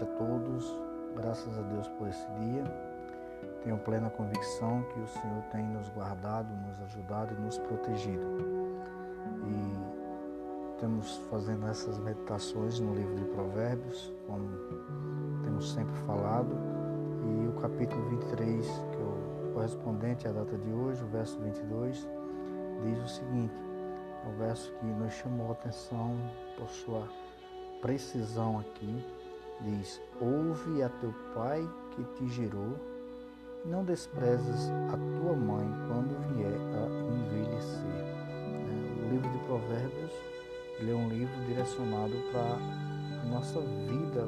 noite a todos. Graças a Deus por esse dia. Tenho plena convicção que o Senhor tem nos guardado, nos ajudado e nos protegido. E estamos fazendo essas meditações no livro de Provérbios, como temos sempre falado. E o capítulo 23, que é o correspondente à data de hoje, o verso 22, diz o seguinte: é o verso que nos chamou a atenção por sua precisão aqui diz: Ouve a teu pai que te gerou, não desprezes a tua mãe quando vier a envelhecer. É, o livro de Provérbios é um livro direcionado para a nossa vida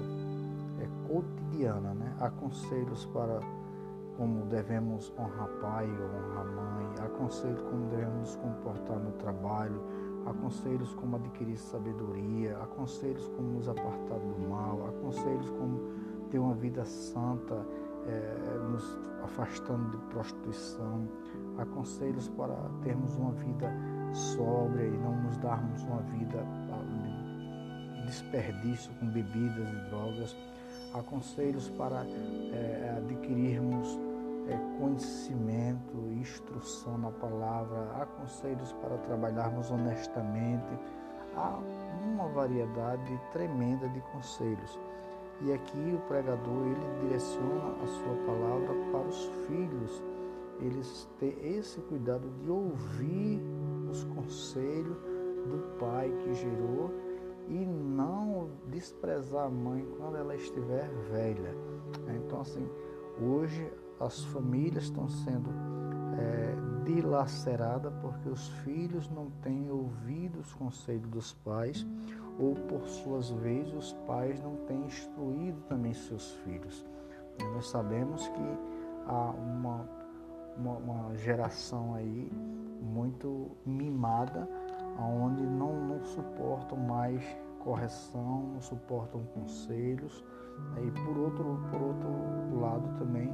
é, cotidiana, né? Há conselhos para como devemos honrar pai ou honrar mãe, há conselhos como devemos nos comportar no trabalho, há conselhos como adquirir sabedoria, há conselhos como nos apartar do mal, há conselhos como ter uma vida santa, é, nos afastando de prostituição, há conselhos para termos uma vida sóbria e não nos darmos uma vida ah, de desperdício com bebidas e drogas, há conselhos para é, adquirirmos conhecimento, instrução na palavra, há conselhos para trabalharmos honestamente, há uma variedade tremenda de conselhos. E aqui o pregador ele direciona a sua palavra para os filhos, eles têm esse cuidado de ouvir os conselhos do pai que gerou e não desprezar a mãe quando ela estiver velha. Então assim, hoje as famílias estão sendo é, dilaceradas porque os filhos não têm ouvido os conselhos dos pais ou, por suas vezes, os pais não têm instruído também seus filhos. E nós sabemos que há uma, uma, uma geração aí muito mimada, onde não, não suportam mais correção, não suportam conselhos. E por outro, por outro lado também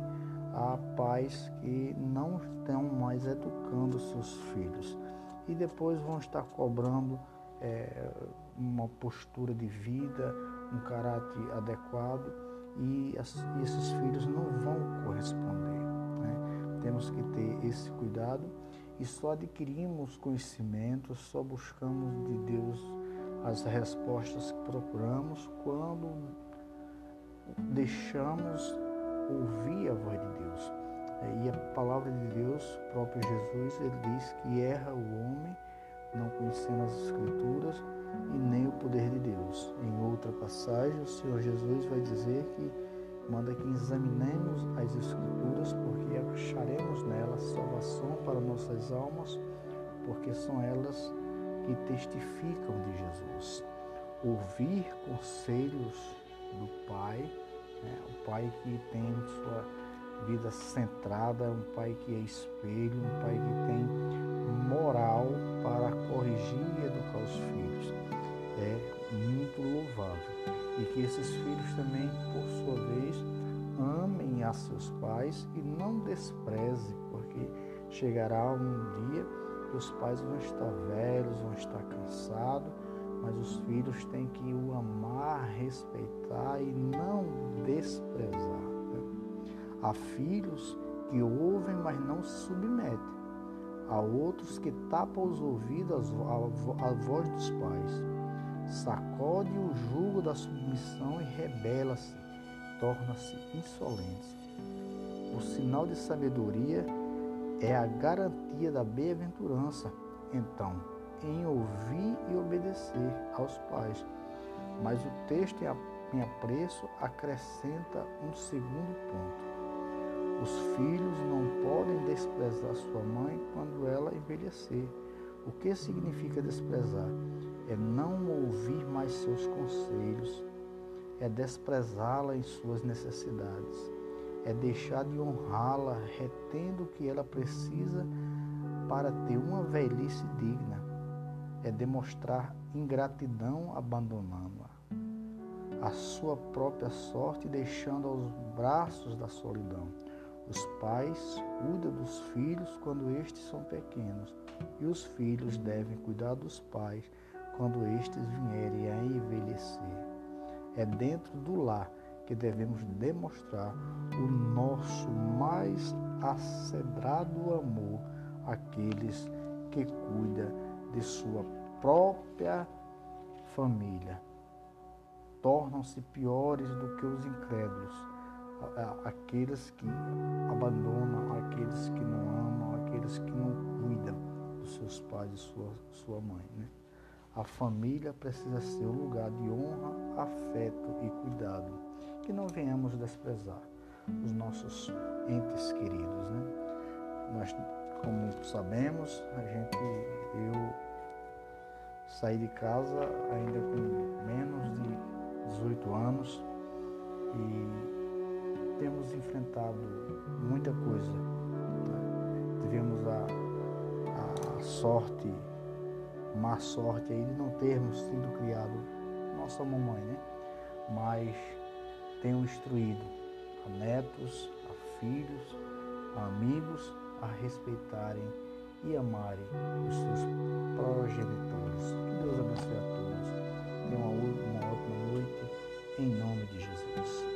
há pais que não estão mais educando seus filhos e depois vão estar cobrando é, uma postura de vida, um caráter adequado e as, esses filhos não vão corresponder. Né? Temos que ter esse cuidado e só adquirimos conhecimento, só buscamos de Deus as respostas que procuramos quando deixamos ouvir a voz de Deus. É, e a palavra de Deus, próprio Jesus, ele diz que erra o homem não conhecendo as Escrituras e nem o poder de Deus. Em outra passagem, o Senhor Jesus vai dizer que manda que examinemos as Escrituras, porque acharemos nelas salvação para nossas almas, porque são elas que testificam de Jesus. Ouvir conselhos do Pai né? Um pai que tem sua vida centrada, um pai que é espelho, um pai que tem moral para corrigir e educar os filhos. É muito louvável. E que esses filhos também, por sua vez, amem a seus pais e não desprezem, porque chegará um dia que os pais vão estar velhos, vão estar cansados mas os filhos têm que o amar, respeitar e não desprezar. Né? Há filhos que ouvem, mas não se submetem. Há outros que tapam os ouvidos à voz dos pais. Sacode o jugo da submissão e rebela-se, torna-se insolente. O sinal de sabedoria é a garantia da bem-aventurança. Então, em ouvir e obedecer aos pais. Mas o texto em apreço acrescenta um segundo ponto. Os filhos não podem desprezar sua mãe quando ela envelhecer. O que significa desprezar? É não ouvir mais seus conselhos, é desprezá-la em suas necessidades, é deixar de honrá-la, retendo o que ela precisa para ter uma velhice digna é demonstrar ingratidão abandonando-a, a sua própria sorte deixando aos braços da solidão. Os pais cuidam dos filhos quando estes são pequenos, e os filhos devem cuidar dos pais quando estes vierem a envelhecer. É dentro do lar que devemos demonstrar o nosso mais acedrado amor àqueles que cuidam de sua própria família. Tornam-se piores do que os incrédulos, aqueles que abandonam, aqueles que não amam, aqueles que não cuidam dos seus pais e sua, sua mãe. Né? A família precisa ser um lugar de honra, afeto e cuidado, que não venhamos desprezar os nossos entes queridos. Né? Nós, como sabemos, a gente, eu saí de casa ainda com menos de 18 anos e temos enfrentado muita coisa. Né? Tivemos a, a sorte má sorte aí de não termos sido criados nossa mamãe, né? Mas tenho instruído a netos, a filhos, a amigos a respeitarem e amarem os seus progenitores. Que Deus abençoe a todos. Tenham uma, uma ótima noite, em nome de Jesus.